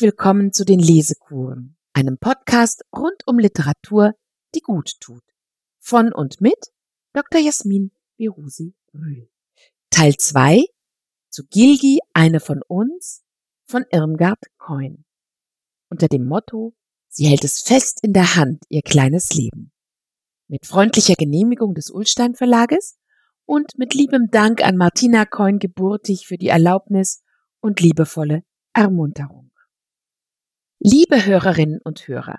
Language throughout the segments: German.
Willkommen zu den Lesekuren, einem Podcast rund um Literatur, die gut tut. Von und mit Dr. Jasmin Berusi Rühl. Teil 2 zu Gilgi, eine von uns, von Irmgard Coin. Unter dem Motto, sie hält es fest in der Hand, ihr kleines Leben. Mit freundlicher Genehmigung des Ulstein Verlages und mit liebem Dank an Martina Coin geburtig für die Erlaubnis und liebevolle Ermunterung. Liebe Hörerinnen und Hörer,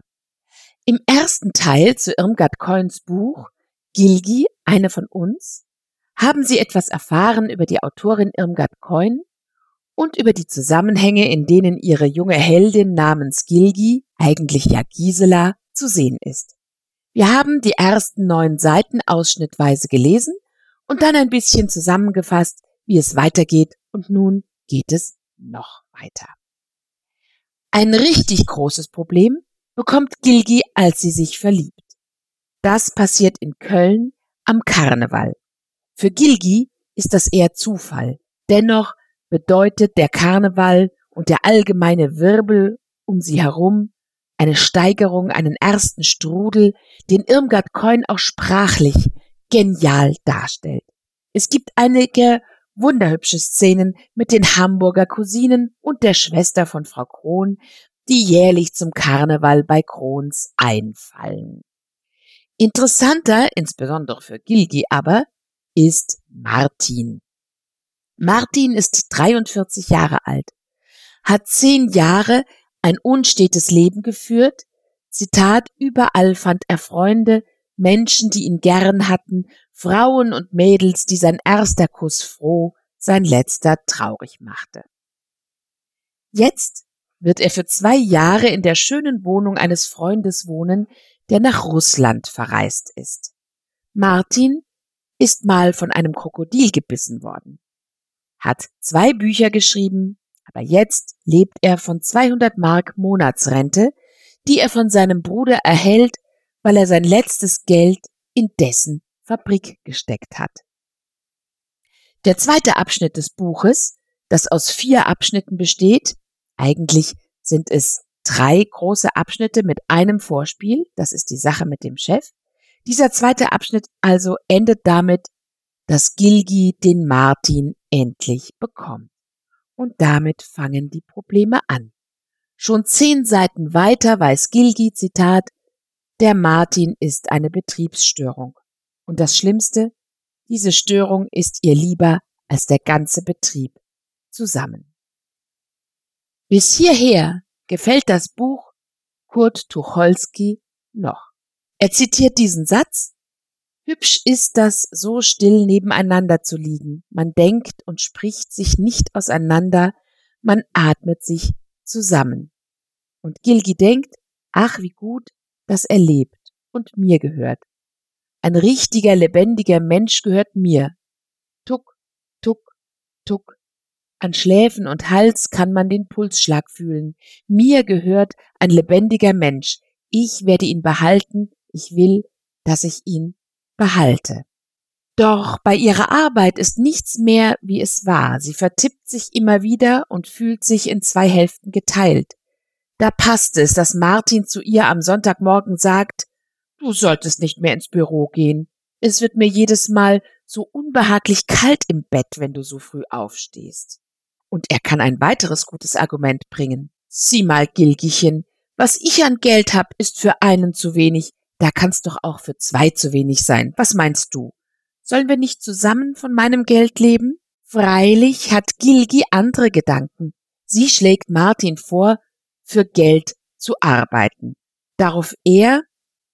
im ersten Teil zu Irmgard Coins Buch Gilgi, eine von uns, haben Sie etwas erfahren über die Autorin Irmgard Coin und über die Zusammenhänge, in denen ihre junge Heldin namens Gilgi, eigentlich ja Gisela, zu sehen ist. Wir haben die ersten neun Seiten ausschnittweise gelesen und dann ein bisschen zusammengefasst, wie es weitergeht und nun geht es noch weiter. Ein richtig großes Problem bekommt Gilgi, als sie sich verliebt. Das passiert in Köln am Karneval. Für Gilgi ist das eher Zufall. Dennoch bedeutet der Karneval und der allgemeine Wirbel um sie herum eine Steigerung, einen ersten Strudel, den Irmgard Coin auch sprachlich genial darstellt. Es gibt einige wunderhübsche Szenen mit den Hamburger Cousinen und der Schwester von Frau Kron, die jährlich zum Karneval bei Krons einfallen. Interessanter, insbesondere für Gilgi aber, ist Martin. Martin ist 43 Jahre alt, hat zehn Jahre ein unstetes Leben geführt, Zitat, überall fand er Freunde, Menschen, die ihn gern hatten, Frauen und Mädels, die sein erster Kuss froh, sein letzter traurig machte. Jetzt wird er für zwei Jahre in der schönen Wohnung eines Freundes wohnen, der nach Russland verreist ist. Martin ist mal von einem Krokodil gebissen worden, hat zwei Bücher geschrieben, aber jetzt lebt er von 200 Mark Monatsrente, die er von seinem Bruder erhält, weil er sein letztes Geld in dessen Fabrik gesteckt hat. Der zweite Abschnitt des Buches, das aus vier Abschnitten besteht, eigentlich sind es drei große Abschnitte mit einem Vorspiel, das ist die Sache mit dem Chef. Dieser zweite Abschnitt also endet damit, dass Gilgi den Martin endlich bekommt. Und damit fangen die Probleme an. Schon zehn Seiten weiter weiß Gilgi, Zitat, der Martin ist eine Betriebsstörung. Und das Schlimmste, diese Störung ist ihr lieber als der ganze Betrieb zusammen. Bis hierher gefällt das Buch Kurt Tucholsky noch. Er zitiert diesen Satz Hübsch ist das, so still nebeneinander zu liegen. Man denkt und spricht sich nicht auseinander, man atmet sich zusammen. Und Gilgi denkt, ach wie gut, dass er lebt und mir gehört. Ein richtiger, lebendiger Mensch gehört mir. Tuck, tuck, tuck. An Schläfen und Hals kann man den Pulsschlag fühlen. Mir gehört ein lebendiger Mensch. Ich werde ihn behalten. Ich will, dass ich ihn behalte. Doch bei ihrer Arbeit ist nichts mehr, wie es war. Sie vertippt sich immer wieder und fühlt sich in zwei Hälften geteilt. Da passt es, dass Martin zu ihr am Sonntagmorgen sagt, du solltest nicht mehr ins Büro gehen. Es wird mir jedes Mal so unbehaglich kalt im Bett, wenn du so früh aufstehst. Und er kann ein weiteres gutes Argument bringen. Sieh mal, Gilgichen, was ich an Geld hab, ist für einen zu wenig, da kann's doch auch für zwei zu wenig sein. Was meinst du? Sollen wir nicht zusammen von meinem Geld leben? Freilich hat Gilgi andere Gedanken. Sie schlägt Martin vor, für Geld zu arbeiten. Darauf er,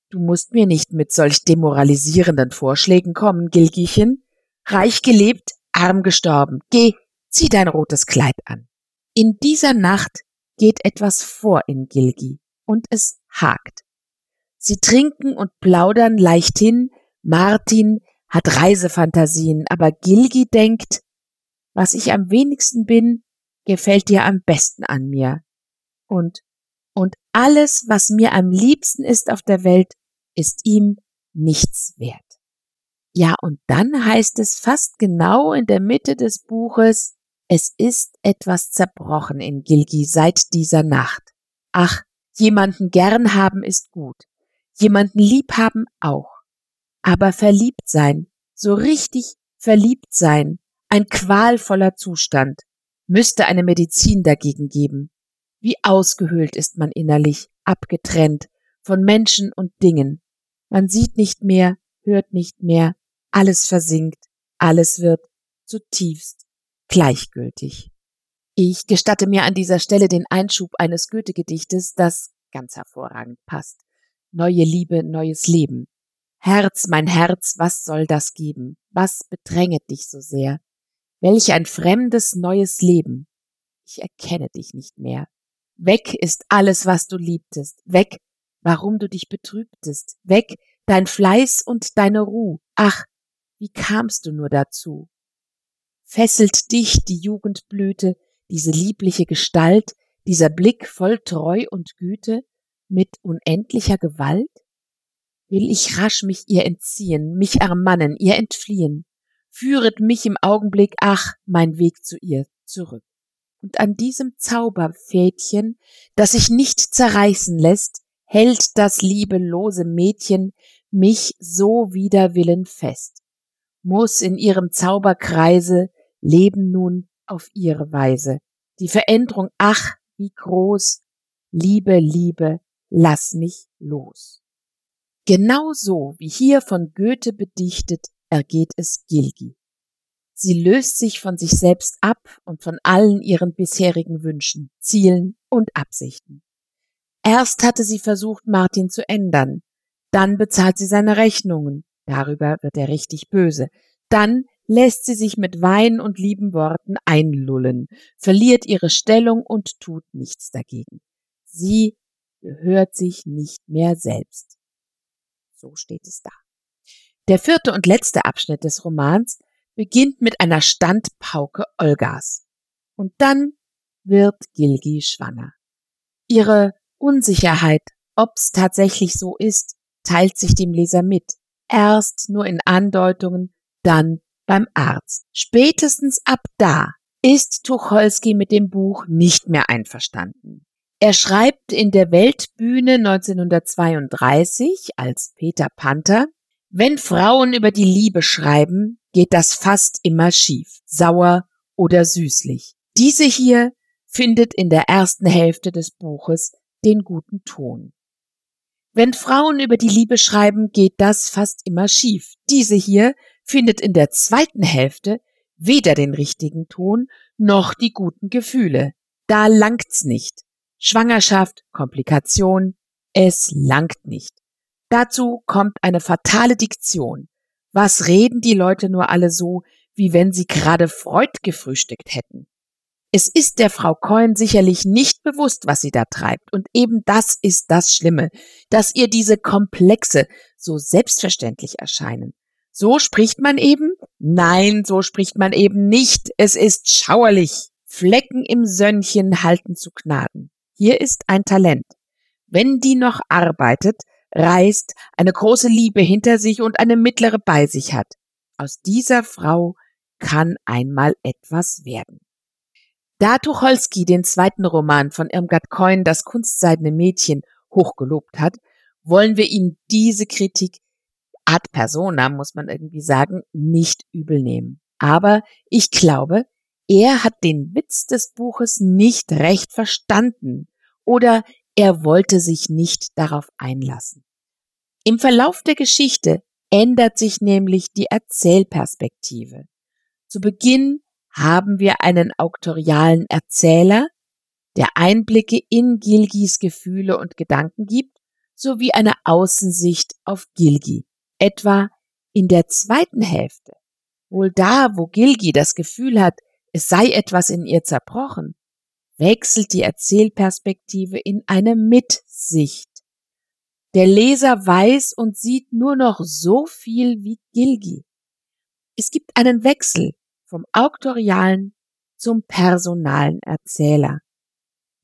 du musst mir nicht mit solch demoralisierenden Vorschlägen kommen, Gilgichen. Reich gelebt, arm gestorben. Geh, zieh dein rotes Kleid an. In dieser Nacht geht etwas vor in Gilgi und es hakt. Sie trinken und plaudern leichthin. Martin hat Reisefantasien, aber Gilgi denkt, was ich am wenigsten bin, gefällt dir am besten an mir. Und, und alles, was mir am liebsten ist auf der Welt, ist ihm nichts wert. Ja, und dann heißt es fast genau in der Mitte des Buches, Es ist etwas zerbrochen in Gilgi seit dieser Nacht. Ach, jemanden gern haben ist gut, jemanden lieb haben auch. Aber verliebt sein, so richtig verliebt sein, ein qualvoller Zustand, müsste eine Medizin dagegen geben. Wie ausgehöhlt ist man innerlich, abgetrennt von Menschen und Dingen. Man sieht nicht mehr, hört nicht mehr, alles versinkt, alles wird zutiefst gleichgültig. Ich gestatte mir an dieser Stelle den Einschub eines Goethe-Gedichtes, das ganz hervorragend passt. Neue Liebe, neues Leben. Herz, mein Herz, was soll das geben? Was bedränget dich so sehr? Welch ein fremdes neues Leben. Ich erkenne dich nicht mehr. Weg ist alles, was du liebtest. Weg, warum du dich betrübtest. Weg, dein Fleiß und deine Ruh. Ach, wie kamst du nur dazu? Fesselt dich die Jugendblüte, diese liebliche Gestalt, dieser Blick voll Treu und Güte, mit unendlicher Gewalt? Will ich rasch mich ihr entziehen, mich ermannen, ihr entfliehen? Führet mich im Augenblick, ach, mein Weg zu ihr zurück. Und an diesem Zauberfädchen, das sich nicht zerreißen lässt, hält das liebelose Mädchen mich so wider Willen fest, muss in ihrem Zauberkreise leben nun auf ihre Weise. Die Veränderung, ach, wie groß, Liebe, Liebe, lass mich los. Genau so wie hier von Goethe bedichtet, ergeht es Gilgi. Sie löst sich von sich selbst ab und von allen ihren bisherigen Wünschen, Zielen und Absichten. Erst hatte sie versucht, Martin zu ändern, dann bezahlt sie seine Rechnungen, darüber wird er richtig böse, dann lässt sie sich mit Wein und lieben Worten einlullen, verliert ihre Stellung und tut nichts dagegen. Sie gehört sich nicht mehr selbst. So steht es da. Der vierte und letzte Abschnitt des Romans beginnt mit einer Standpauke Olgas. Und dann wird Gilgi schwanger. Ihre Unsicherheit, ob's tatsächlich so ist, teilt sich dem Leser mit. Erst nur in Andeutungen, dann beim Arzt. Spätestens ab da ist Tucholsky mit dem Buch nicht mehr einverstanden. Er schreibt in der Weltbühne 1932 als Peter Panther, wenn Frauen über die Liebe schreiben, geht das fast immer schief, sauer oder süßlich. Diese hier findet in der ersten Hälfte des Buches den guten Ton. Wenn Frauen über die Liebe schreiben, geht das fast immer schief. Diese hier findet in der zweiten Hälfte weder den richtigen Ton noch die guten Gefühle. Da langt's nicht. Schwangerschaft, Komplikation, es langt nicht. Dazu kommt eine fatale Diktion. Was reden die Leute nur alle so, wie wenn sie gerade Freud gefrühstückt hätten? Es ist der Frau Coyne sicherlich nicht bewusst, was sie da treibt, und eben das ist das Schlimme, dass ihr diese Komplexe so selbstverständlich erscheinen. So spricht man eben? Nein, so spricht man eben nicht. Es ist schauerlich. Flecken im Sönnchen halten zu Gnaden. Hier ist ein Talent. Wenn die noch arbeitet, reist, eine große Liebe hinter sich und eine mittlere bei sich hat. Aus dieser Frau kann einmal etwas werden. Da Tucholsky den zweiten Roman von Irmgard Coyne, Das kunstseidene Mädchen, hochgelobt hat, wollen wir ihm diese Kritik ad persona, muss man irgendwie sagen, nicht übel nehmen. Aber ich glaube, er hat den Witz des Buches nicht recht verstanden oder er wollte sich nicht darauf einlassen. Im Verlauf der Geschichte ändert sich nämlich die Erzählperspektive. Zu Beginn haben wir einen auktorialen Erzähler, der Einblicke in Gilgis Gefühle und Gedanken gibt, sowie eine Außensicht auf Gilgi, etwa in der zweiten Hälfte. Wohl da, wo Gilgi das Gefühl hat, es sei etwas in ihr zerbrochen, wechselt die Erzählperspektive in eine Mitsicht. Der Leser weiß und sieht nur noch so viel wie Gilgi. Es gibt einen Wechsel vom auktorialen zum personalen Erzähler.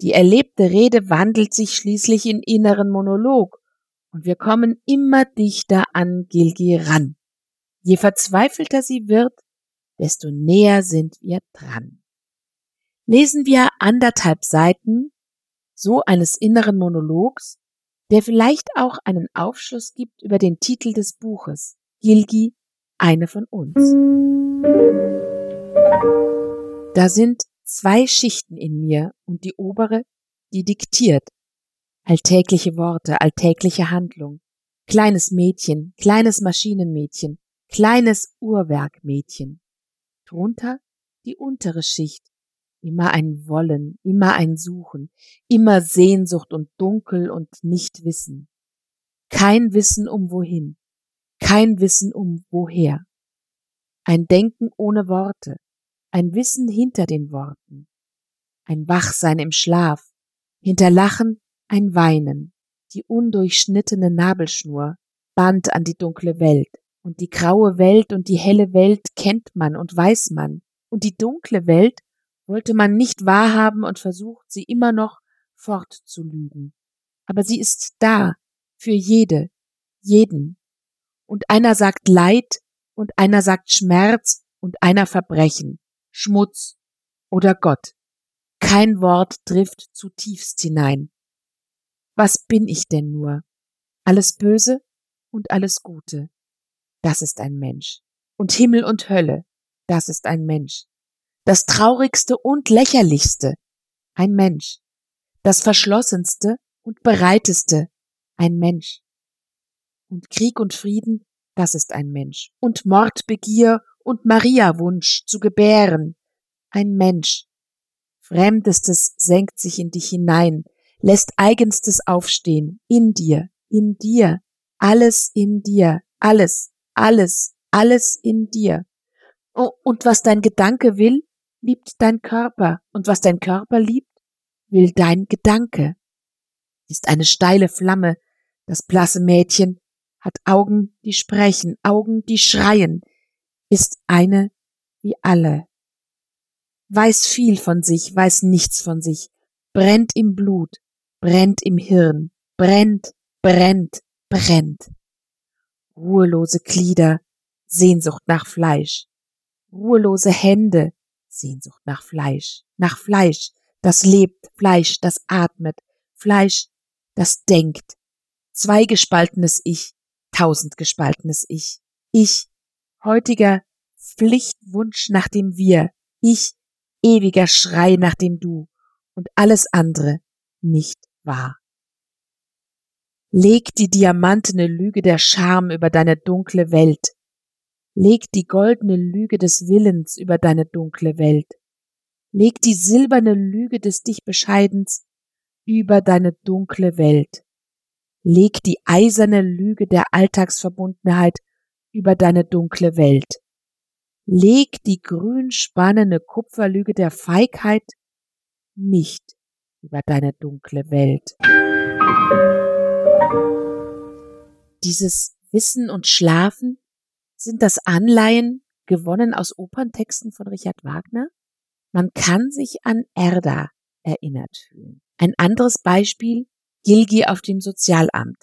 Die erlebte Rede wandelt sich schließlich in inneren Monolog und wir kommen immer dichter an Gilgi ran. Je verzweifelter sie wird, desto näher sind wir dran. lesen wir anderthalb Seiten so eines inneren Monologs, der vielleicht auch einen Aufschluss gibt über den Titel des Buches Gilgi, eine von uns. Da sind zwei Schichten in mir und die obere, die diktiert. Alltägliche Worte, alltägliche Handlung. Kleines Mädchen, kleines Maschinenmädchen, kleines Uhrwerkmädchen. Drunter die untere Schicht. Immer ein Wollen, immer ein Suchen, immer Sehnsucht und Dunkel und Nichtwissen. Kein Wissen um wohin, kein Wissen um woher. Ein Denken ohne Worte, ein Wissen hinter den Worten. Ein Wachsein im Schlaf, hinter Lachen ein Weinen, die undurchschnittene Nabelschnur, Band an die dunkle Welt. Und die graue Welt und die helle Welt kennt man und weiß man. Und die dunkle Welt wollte man nicht wahrhaben und versucht, sie immer noch fortzulügen. Aber sie ist da, für jede, jeden. Und einer sagt Leid und einer sagt Schmerz und einer Verbrechen, Schmutz oder Gott. Kein Wort trifft zutiefst hinein. Was bin ich denn nur? Alles Böse und alles Gute. Das ist ein Mensch. Und Himmel und Hölle. Das ist ein Mensch. Das traurigste und lächerlichste. Ein Mensch. Das verschlossenste und bereiteste. Ein Mensch. Und Krieg und Frieden, das ist ein Mensch. Und Mordbegier und Mariawunsch zu gebären. Ein Mensch. Fremdestes senkt sich in dich hinein, lässt eigenstes aufstehen, in dir, in dir, alles in dir, alles, alles, alles in dir. Oh, und was dein Gedanke will, liebt dein Körper, und was dein Körper liebt, will dein Gedanke. Ist eine steile Flamme, das blasse Mädchen, hat Augen, die sprechen, Augen, die schreien, ist eine wie alle. Weiß viel von sich, weiß nichts von sich, brennt im Blut, brennt im Hirn, brennt, brennt, brennt. Ruhelose Glieder, Sehnsucht nach Fleisch, ruhelose Hände, Sehnsucht nach Fleisch, nach Fleisch, das lebt, Fleisch, das atmet, Fleisch, das denkt. Zweigespaltenes Ich, tausendgespaltenes Ich. Ich, heutiger Pflichtwunsch nach dem Wir. Ich, ewiger Schrei nach dem Du. Und alles andere nicht wahr. Leg die diamantene Lüge der Scham über deine dunkle Welt. Leg die goldene Lüge des Willens über deine dunkle Welt. Leg die silberne Lüge des dich Bescheidens über deine dunkle Welt. Leg die eiserne Lüge der Alltagsverbundenheit über deine dunkle Welt. Leg die grünspannende Kupferlüge der Feigheit nicht über deine dunkle Welt. Dieses Wissen und Schlafen sind das Anleihen gewonnen aus Operntexten von Richard Wagner? Man kann sich an Erda erinnert fühlen. Ein anderes Beispiel, Gilgi auf dem Sozialamt,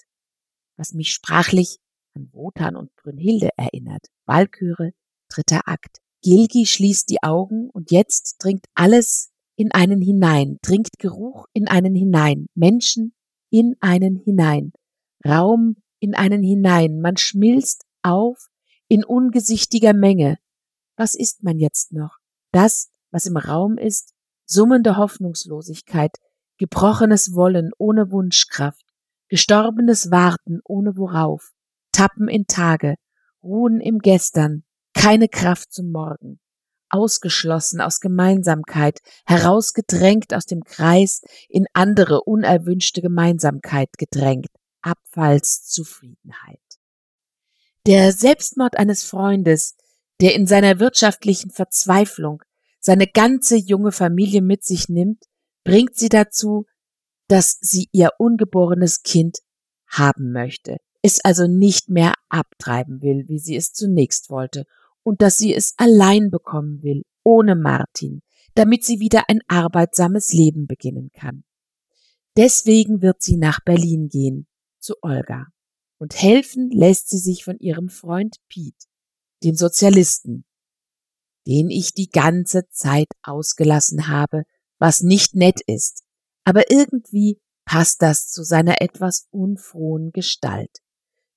was mich sprachlich an Wotan und Brünnhilde erinnert. Walküre, dritter Akt. Gilgi schließt die Augen und jetzt dringt alles in einen hinein, dringt Geruch in einen hinein, Menschen in einen hinein, Raum in einen hinein, man schmilzt auf in ungesichtiger Menge. Was ist man jetzt noch? Das, was im Raum ist, summende Hoffnungslosigkeit, gebrochenes Wollen ohne Wunschkraft, gestorbenes Warten ohne worauf, Tappen in Tage, Ruhen im Gestern, keine Kraft zum Morgen, ausgeschlossen aus Gemeinsamkeit, herausgedrängt aus dem Kreis, in andere unerwünschte Gemeinsamkeit gedrängt, Abfallszufriedenheit. Der Selbstmord eines Freundes, der in seiner wirtschaftlichen Verzweiflung seine ganze junge Familie mit sich nimmt, bringt sie dazu, dass sie ihr ungeborenes Kind haben möchte, es also nicht mehr abtreiben will, wie sie es zunächst wollte, und dass sie es allein bekommen will, ohne Martin, damit sie wieder ein arbeitsames Leben beginnen kann. Deswegen wird sie nach Berlin gehen, zu Olga und helfen lässt sie sich von ihrem Freund Piet, dem Sozialisten. den ich die ganze Zeit ausgelassen habe, was nicht nett ist, aber irgendwie passt das zu seiner etwas unfrohen Gestalt.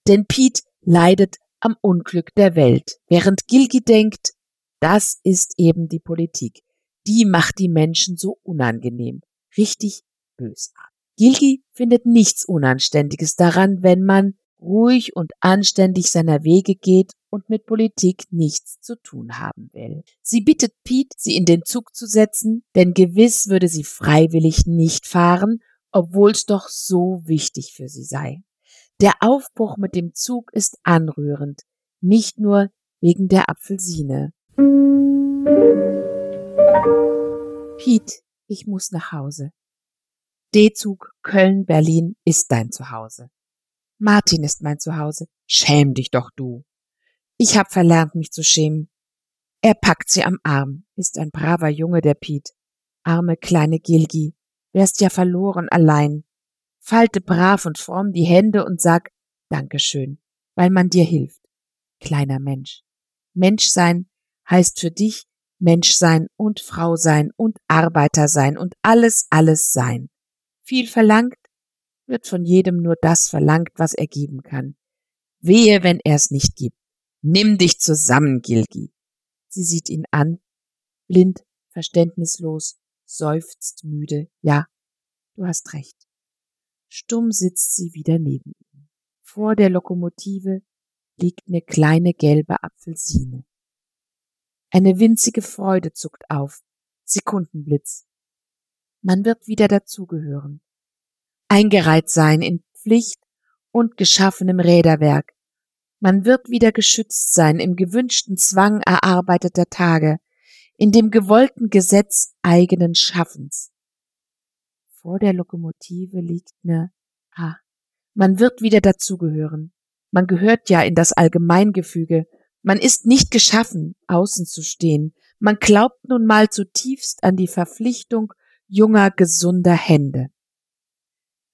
Denn Pete leidet am Unglück der Welt, während Gilgi denkt, das ist eben die Politik. Die macht die Menschen so unangenehm, richtig bösartig. Gilgi findet nichts Unanständiges daran, wenn man ruhig und anständig seiner Wege geht und mit Politik nichts zu tun haben will. Sie bittet Pete, sie in den Zug zu setzen, denn gewiss würde sie freiwillig nicht fahren, obwohl's doch so wichtig für sie sei. Der Aufbruch mit dem Zug ist anrührend, nicht nur wegen der Apfelsine. Pete, ich muss nach Hause. D-Zug Köln-Berlin ist dein Zuhause. Martin ist mein Zuhause. Schäm dich doch du. Ich hab verlernt, mich zu schämen. Er packt sie am Arm, ist ein braver Junge, der Piet. Arme kleine Gilgi, wärst ja verloren allein. Falte brav und fromm die Hände und sag Dankeschön, weil man dir hilft. Kleiner Mensch. Mensch sein heißt für dich Mensch sein und Frau sein und Arbeiter sein und alles, alles sein viel verlangt, wird von jedem nur das verlangt, was er geben kann. Wehe, wenn er es nicht gibt. Nimm dich zusammen, Gilgi. Sie sieht ihn an, blind, verständnislos, seufzt müde. Ja, du hast recht. Stumm sitzt sie wieder neben ihm. Vor der Lokomotive liegt eine kleine gelbe Apfelsine. Eine winzige Freude zuckt auf. Sekundenblitz. Man wird wieder dazugehören. Eingereiht sein in Pflicht und geschaffenem Räderwerk. Man wird wieder geschützt sein im gewünschten Zwang erarbeiteter Tage, in dem gewollten Gesetz eigenen Schaffens. Vor der Lokomotive liegt ne, ah, man wird wieder dazugehören. Man gehört ja in das Allgemeingefüge. Man ist nicht geschaffen, außen zu stehen. Man glaubt nun mal zutiefst an die Verpflichtung junger, gesunder Hände.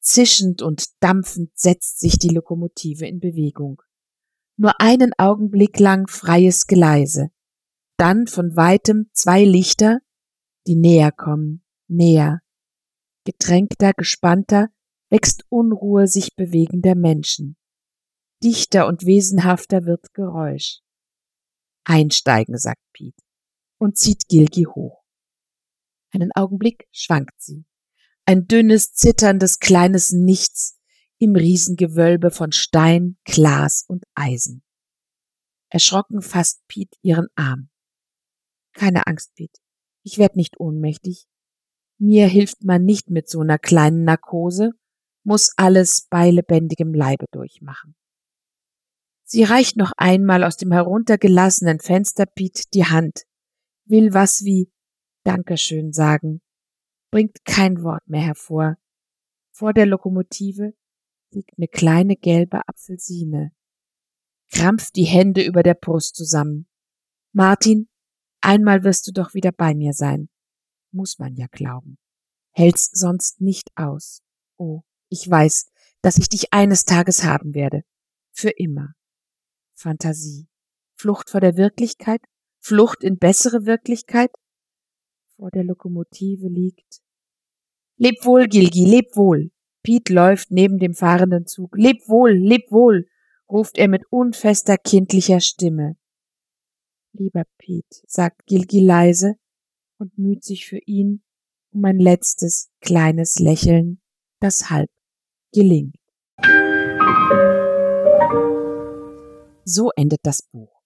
Zischend und dampfend setzt sich die Lokomotive in Bewegung. Nur einen Augenblick lang freies Geleise, dann von weitem zwei Lichter, die näher kommen, näher. Gedrängter, gespannter wächst Unruhe sich bewegender Menschen. Dichter und wesenhafter wird Geräusch. Einsteigen, sagt Piet und zieht Gilgi hoch. Einen Augenblick schwankt sie. Ein dünnes, zitterndes, kleines Nichts im Riesengewölbe von Stein, Glas und Eisen. Erschrocken fasst Piet ihren Arm. Keine Angst, Piet. Ich werd nicht ohnmächtig. Mir hilft man nicht mit so einer kleinen Narkose, muss alles bei lebendigem Leibe durchmachen. Sie reicht noch einmal aus dem heruntergelassenen Fenster Piet die Hand, will was wie Dankeschön sagen, bringt kein Wort mehr hervor. Vor der Lokomotive liegt eine kleine gelbe Apfelsine, krampft die Hände über der Brust zusammen. Martin, einmal wirst du doch wieder bei mir sein. Muss man ja glauben. Hält's sonst nicht aus. Oh, ich weiß, dass ich dich eines Tages haben werde. Für immer. Fantasie. Flucht vor der Wirklichkeit? Flucht in bessere Wirklichkeit? Vor der Lokomotive liegt. Leb wohl, Gilgi, leb wohl. Piet läuft neben dem fahrenden Zug. Leb wohl, leb wohl, ruft er mit unfester kindlicher Stimme. Lieber Piet, sagt Gilgi leise und müht sich für ihn um ein letztes kleines Lächeln, das halb gelingt. So endet das Buch.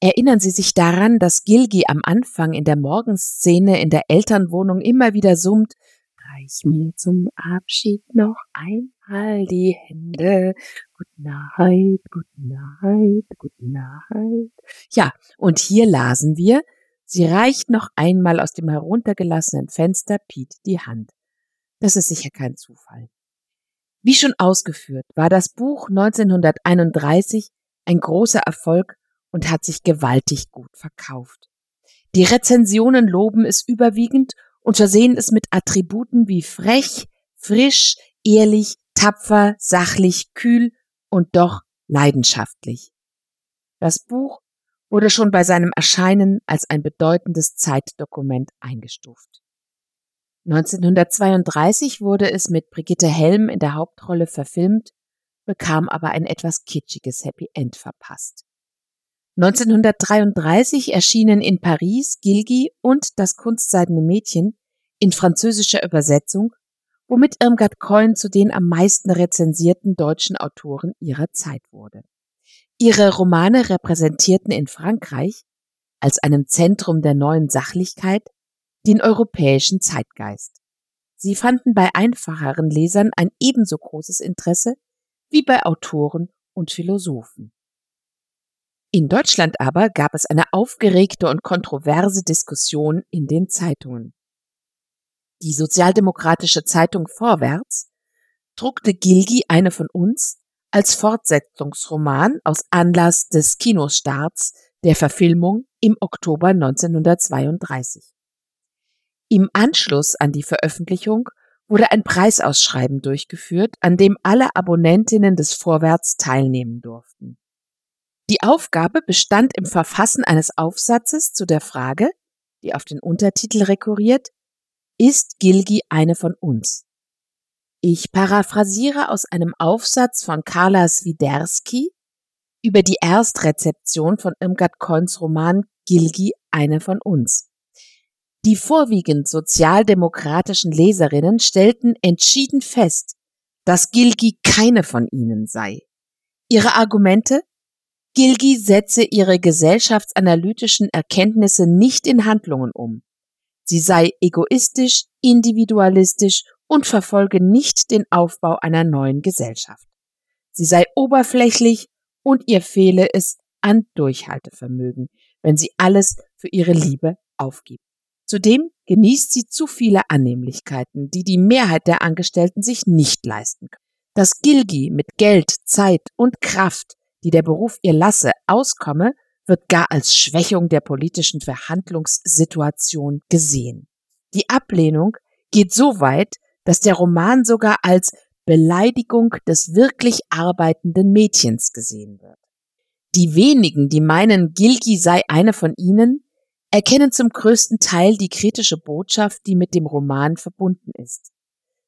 Erinnern Sie sich daran, dass Gilgi am Anfang in der Morgenszene in der Elternwohnung immer wieder summt, Reich mir zum Abschied noch einmal die Hände. Good night, good night, good night. Ja, und hier lasen wir, sie reicht noch einmal aus dem heruntergelassenen Fenster Piet die Hand. Das ist sicher kein Zufall. Wie schon ausgeführt, war das Buch 1931 ein großer Erfolg und hat sich gewaltig gut verkauft. Die Rezensionen loben es überwiegend und versehen es mit Attributen wie frech, frisch, ehrlich, tapfer, sachlich, kühl und doch leidenschaftlich. Das Buch wurde schon bei seinem Erscheinen als ein bedeutendes Zeitdokument eingestuft. 1932 wurde es mit Brigitte Helm in der Hauptrolle verfilmt, bekam aber ein etwas kitschiges Happy End verpasst. 1933 erschienen in Paris Gilgi und das kunstseidene Mädchen in französischer Übersetzung, womit Irmgard Keun zu den am meisten rezensierten deutschen Autoren ihrer Zeit wurde. Ihre Romane repräsentierten in Frankreich als einem Zentrum der neuen Sachlichkeit den europäischen Zeitgeist. Sie fanden bei einfacheren Lesern ein ebenso großes Interesse wie bei Autoren und Philosophen. In Deutschland aber gab es eine aufgeregte und kontroverse Diskussion in den Zeitungen. Die sozialdemokratische Zeitung Vorwärts druckte Gilgi eine von uns als Fortsetzungsroman aus Anlass des Kinostarts der Verfilmung im Oktober 1932. Im Anschluss an die Veröffentlichung wurde ein Preisausschreiben durchgeführt, an dem alle Abonnentinnen des Vorwärts teilnehmen durften. Die Aufgabe bestand im Verfassen eines Aufsatzes zu der Frage, die auf den Untertitel rekurriert, ist Gilgi eine von uns? Ich paraphrasiere aus einem Aufsatz von Carla Swiderski über die Erstrezeption von Irmgard Kohns Roman Gilgi eine von uns. Die vorwiegend sozialdemokratischen Leserinnen stellten entschieden fest, dass Gilgi keine von ihnen sei. Ihre Argumente Gilgi setze ihre gesellschaftsanalytischen Erkenntnisse nicht in Handlungen um. Sie sei egoistisch, individualistisch und verfolge nicht den Aufbau einer neuen Gesellschaft. Sie sei oberflächlich und ihr fehle es an Durchhaltevermögen, wenn sie alles für ihre Liebe aufgibt. Zudem genießt sie zu viele Annehmlichkeiten, die die Mehrheit der Angestellten sich nicht leisten kann. Dass Gilgi mit Geld, Zeit und Kraft, die der Beruf ihr lasse, auskomme, wird gar als Schwächung der politischen Verhandlungssituation gesehen. Die Ablehnung geht so weit, dass der Roman sogar als Beleidigung des wirklich arbeitenden Mädchens gesehen wird. Die wenigen, die meinen, Gilgi sei eine von ihnen, erkennen zum größten Teil die kritische Botschaft, die mit dem Roman verbunden ist.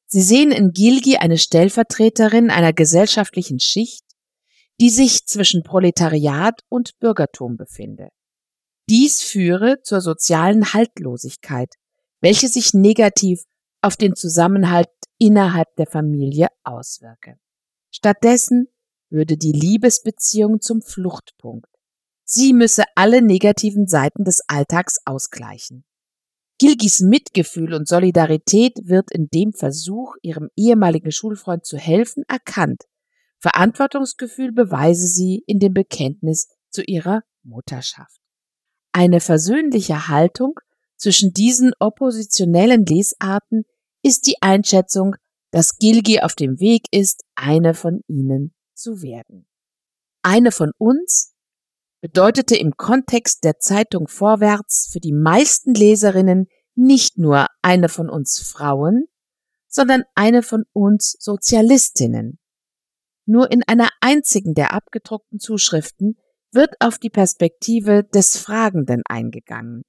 Sie sehen in Gilgi eine Stellvertreterin einer gesellschaftlichen Schicht, die sich zwischen Proletariat und Bürgertum befinde. Dies führe zur sozialen Haltlosigkeit, welche sich negativ auf den Zusammenhalt innerhalb der Familie auswirke. Stattdessen würde die Liebesbeziehung zum Fluchtpunkt. Sie müsse alle negativen Seiten des Alltags ausgleichen. Gilgis Mitgefühl und Solidarität wird in dem Versuch, ihrem ehemaligen Schulfreund zu helfen, erkannt. Verantwortungsgefühl beweise sie in dem Bekenntnis zu ihrer Mutterschaft. Eine versöhnliche Haltung zwischen diesen oppositionellen Lesarten ist die Einschätzung, dass Gilgi auf dem Weg ist, eine von ihnen zu werden. Eine von uns bedeutete im Kontext der Zeitung Vorwärts für die meisten Leserinnen nicht nur eine von uns Frauen, sondern eine von uns Sozialistinnen. Nur in einer einzigen der abgedruckten Zuschriften wird auf die Perspektive des Fragenden eingegangen.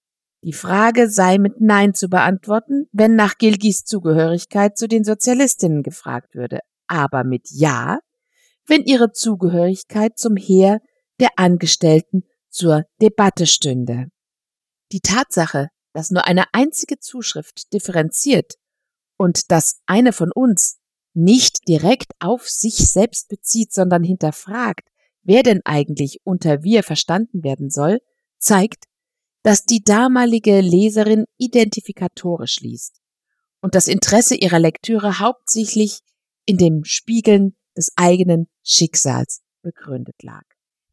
Die Frage sei mit Nein zu beantworten, wenn nach Gilgis Zugehörigkeit zu den Sozialistinnen gefragt würde, aber mit Ja, wenn ihre Zugehörigkeit zum Heer der Angestellten zur Debatte stünde. Die Tatsache, dass nur eine einzige Zuschrift differenziert und dass eine von uns nicht direkt auf sich selbst bezieht, sondern hinterfragt, wer denn eigentlich unter wir verstanden werden soll, zeigt, dass die damalige Leserin identifikatorisch liest und das Interesse ihrer Lektüre hauptsächlich in dem Spiegeln des eigenen Schicksals begründet lag.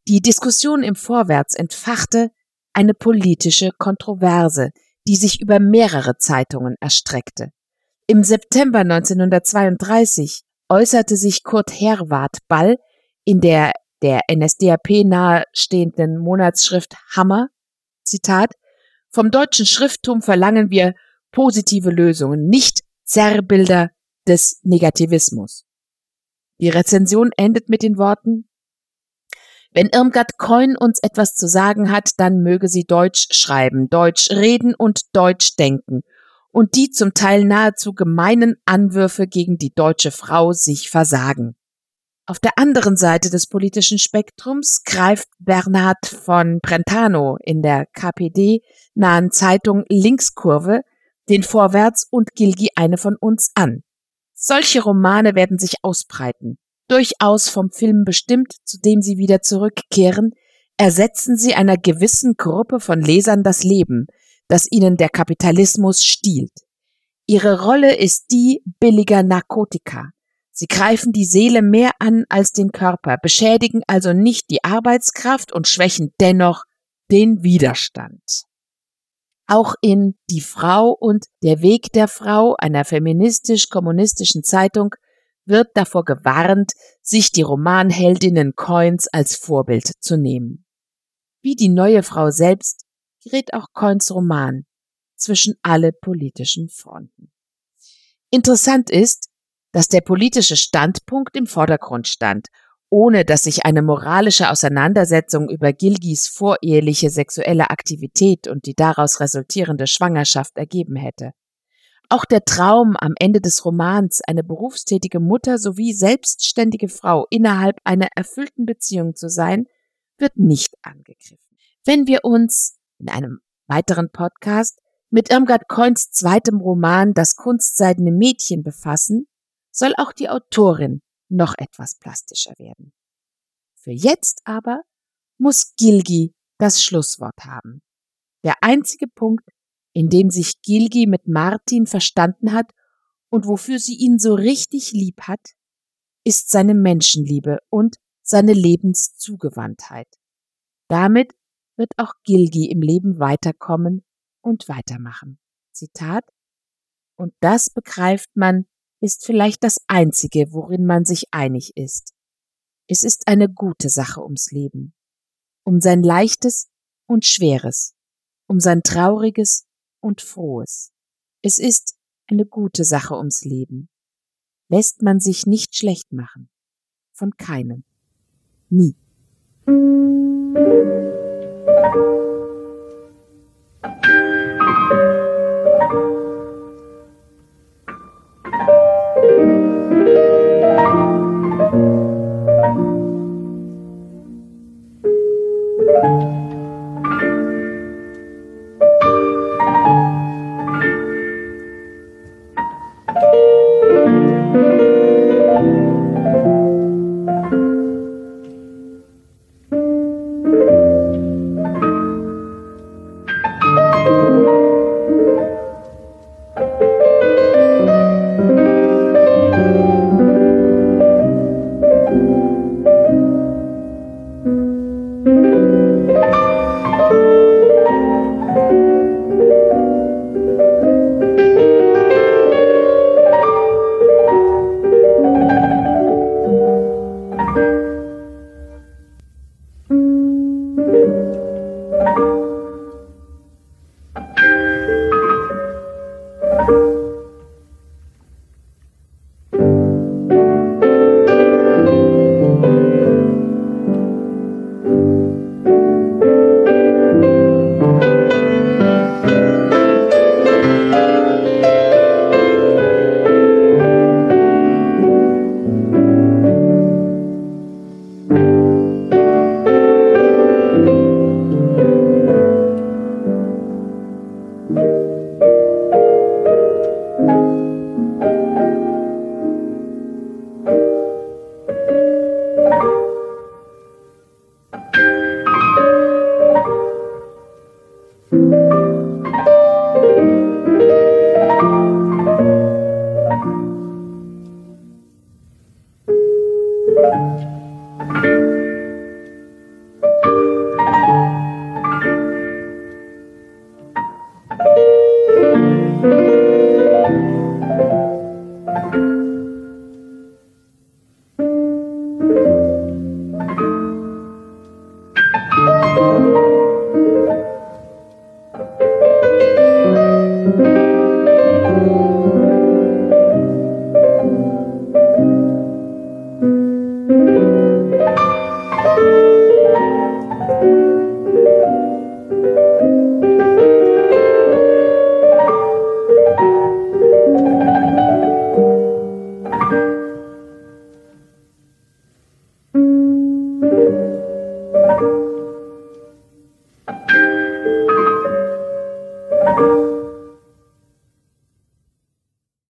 Die Diskussion im Vorwärts entfachte eine politische Kontroverse, die sich über mehrere Zeitungen erstreckte. Im September 1932 äußerte sich Kurt Herwart Ball in der der NSDAP nahestehenden Monatsschrift Hammer, Zitat, vom deutschen Schrifttum verlangen wir positive Lösungen, nicht Zerrbilder des Negativismus. Die Rezension endet mit den Worten, Wenn Irmgard Coin uns etwas zu sagen hat, dann möge sie Deutsch schreiben, Deutsch reden und Deutsch denken und die zum Teil nahezu gemeinen Anwürfe gegen die deutsche Frau sich versagen. Auf der anderen Seite des politischen Spektrums greift Bernhard von Brentano in der KPD nahen Zeitung Linkskurve den Vorwärts und Gilgi eine von uns an. Solche Romane werden sich ausbreiten. Durchaus vom Film bestimmt, zu dem sie wieder zurückkehren, ersetzen sie einer gewissen Gruppe von Lesern das Leben, das ihnen der Kapitalismus stiehlt. Ihre Rolle ist die billiger Narkotika. Sie greifen die Seele mehr an als den Körper, beschädigen also nicht die Arbeitskraft und schwächen dennoch den Widerstand. Auch in Die Frau und Der Weg der Frau einer feministisch-kommunistischen Zeitung wird davor gewarnt, sich die Romanheldinnen Coins als Vorbild zu nehmen. Wie die neue Frau selbst gerät auch Coins Roman zwischen alle politischen Fronten. Interessant ist, dass der politische Standpunkt im Vordergrund stand, ohne dass sich eine moralische Auseinandersetzung über Gilgis voreheliche sexuelle Aktivität und die daraus resultierende Schwangerschaft ergeben hätte. Auch der Traum am Ende des Romans, eine berufstätige Mutter sowie selbstständige Frau innerhalb einer erfüllten Beziehung zu sein, wird nicht angegriffen. Wenn wir uns in einem weiteren Podcast mit Irmgard Coins zweitem Roman Das kunstseidene Mädchen befassen, soll auch die Autorin noch etwas plastischer werden. Für jetzt aber muss Gilgi das Schlusswort haben. Der einzige Punkt, in dem sich Gilgi mit Martin verstanden hat und wofür sie ihn so richtig lieb hat, ist seine Menschenliebe und seine Lebenszugewandtheit. Damit wird auch Gilgi im Leben weiterkommen und weitermachen. Zitat Und das begreift man, ist vielleicht das Einzige, worin man sich einig ist. Es ist eine gute Sache ums Leben, um sein leichtes und schweres, um sein trauriges und frohes. Es ist eine gute Sache ums Leben. Lässt man sich nicht schlecht machen. Von keinem. Nie.